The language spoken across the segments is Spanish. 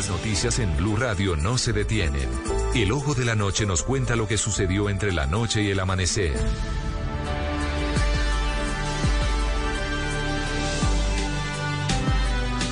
Las noticias en Blue Radio no se detienen. El ojo de la noche nos cuenta lo que sucedió entre la noche y el amanecer.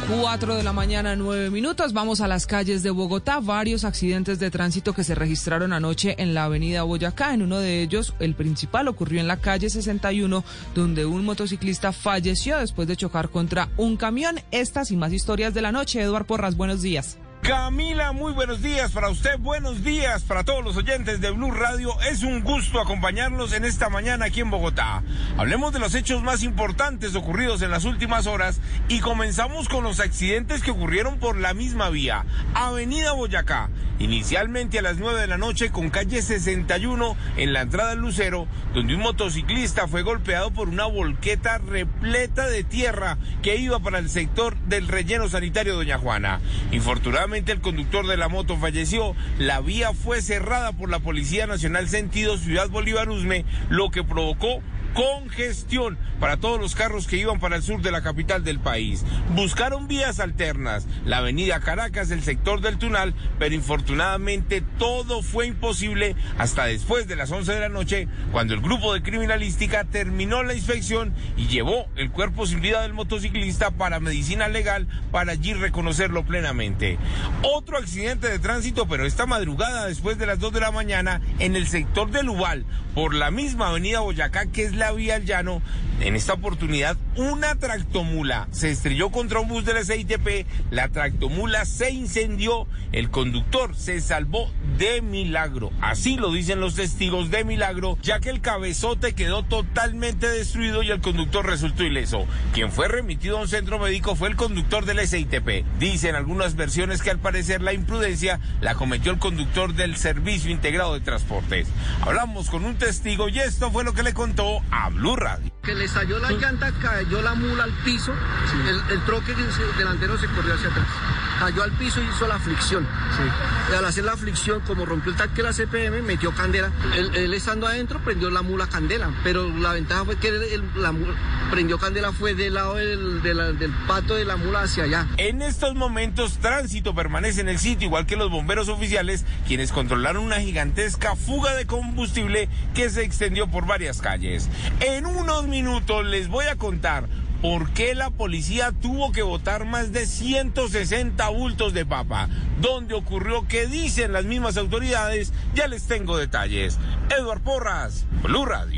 4 de la mañana, 9 minutos. Vamos a las calles de Bogotá. Varios accidentes de tránsito que se registraron anoche en la avenida Boyacá. En uno de ellos, el principal, ocurrió en la calle 61, donde un motociclista falleció después de chocar contra un camión. Estas y más historias de la noche. Eduard Porras, buenos días. Camila, muy buenos días para usted, buenos días para todos los oyentes de Blue Radio. Es un gusto acompañarlos en esta mañana aquí en Bogotá. Hablemos de los hechos más importantes ocurridos en las últimas horas y comenzamos con los accidentes que ocurrieron por la misma vía, Avenida Boyacá. Inicialmente a las 9 de la noche con calle 61 en la entrada del Lucero, donde un motociclista fue golpeado por una volqueta repleta de tierra que iba para el sector del relleno sanitario Doña Juana. Infortunadamente el conductor de la moto falleció. La vía fue cerrada por la Policía Nacional sentido Ciudad Bolívar Usme, lo que provocó congestión para todos los carros que iban para el sur de la capital del país. Buscaron vías alternas, la avenida Caracas, el sector del Tunal, pero infortunadamente todo fue imposible hasta después de las 11 de la noche, cuando el grupo de criminalística terminó la inspección y llevó el cuerpo sin vida del motociclista para medicina legal para allí reconocerlo plenamente. Otro accidente de tránsito, pero esta madrugada después de las 2 de la mañana en el sector del Ubal, por la misma avenida Boyacá que es la vía al llano, en esta oportunidad una tractomula se estrelló contra un bus de la CITP, la tractomula se incendió, el conductor se salvó de milagro. Así lo dicen los testigos de milagro, ya que el cabezote quedó totalmente destruido y el conductor resultó ileso. Quien fue remitido a un centro médico fue el conductor de la SITP. Dicen algunas versiones que al parecer la imprudencia la cometió el conductor del Servicio Integrado de Transportes. Hablamos con un testigo y esto fue lo que le contó a Radio. Que le estalló la llanta, cayó la mula al piso, el, el, troque delantero se corrió hacia atrás. Cayó al piso y hizo la fricción. Y al hacer la fricción, como rompió el tanque de la CPM, metió candela. Él, él, estando adentro prendió la mula candela, pero la ventaja fue que el, la mula prendió candela fue del lado del, del, del pato de la mula hacia allá. En estos momentos, tránsito permanece en el sitio, igual que los bomberos oficiales, quienes controlaron una gigantesca fuga de combustible que se extendió por varias calles. En unos minutos les voy a contar por qué la policía tuvo que votar más de 160 bultos de papa. ¿Dónde ocurrió? ¿Qué dicen las mismas autoridades? Ya les tengo detalles. Eduard Porras, Blue Radio.